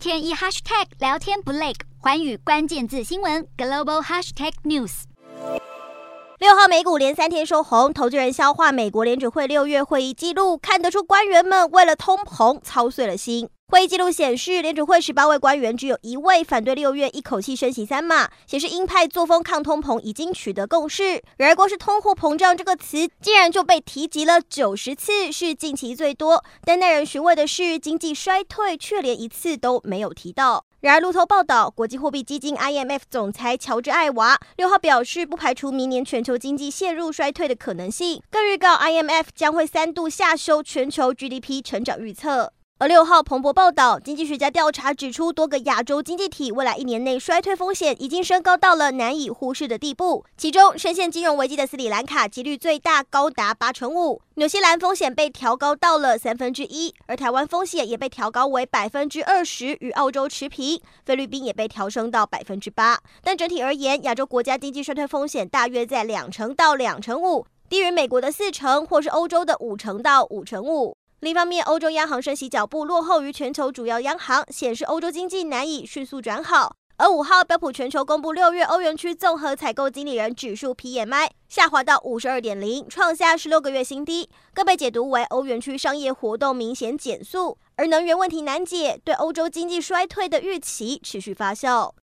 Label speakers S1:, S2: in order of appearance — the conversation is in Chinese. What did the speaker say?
S1: 天一 hashtag 聊天不累，环宇关键字新闻 global hashtag news。
S2: 六号美股连三天收红，投资人消化美国联准会六月会议记录，看得出官员们为了通膨操碎了心。会议记录显示，联储会十八位官员只有一位反对六月一口气升息三码，显示鹰派作风抗通膨已经取得共识。然而，光是通货膨胀这个词，竟然就被提及了九十次，是近期最多。但耐人寻味的是，经济衰退却连一次都没有提到。然而，路透报道，国际货币基金 IMF 总裁乔治艾娃六号表示，不排除明年全球经济陷入衰退的可能性，更预告 IMF 将会三度下修全球 GDP 成长预测。而六号彭博报道，经济学家调查指出，多个亚洲经济体未来一年内衰退风险已经升高到了难以忽视的地步。其中，深陷金融危机的斯里兰卡几率最大，高达八成五；纽西兰风险被调高到了三分之一，而台湾风险也被调高为百分之二十，与澳洲持平。菲律宾也被调升到百分之八。但整体而言，亚洲国家经济衰退风险大约在两成到两成五，低于美国的四成，或是欧洲的五成到五成五。另一方面，欧洲央行升息脚步落后于全球主要央行，显示欧洲经济难以迅速转好。而五号标普全球公布六月欧元区综合采购经理人指数 PMI 下滑到五十二点零，创下十六个月新低，更被解读为欧元区商业活动明显减速。而能源问题难解，对欧洲经济衰退的预期持续发酵。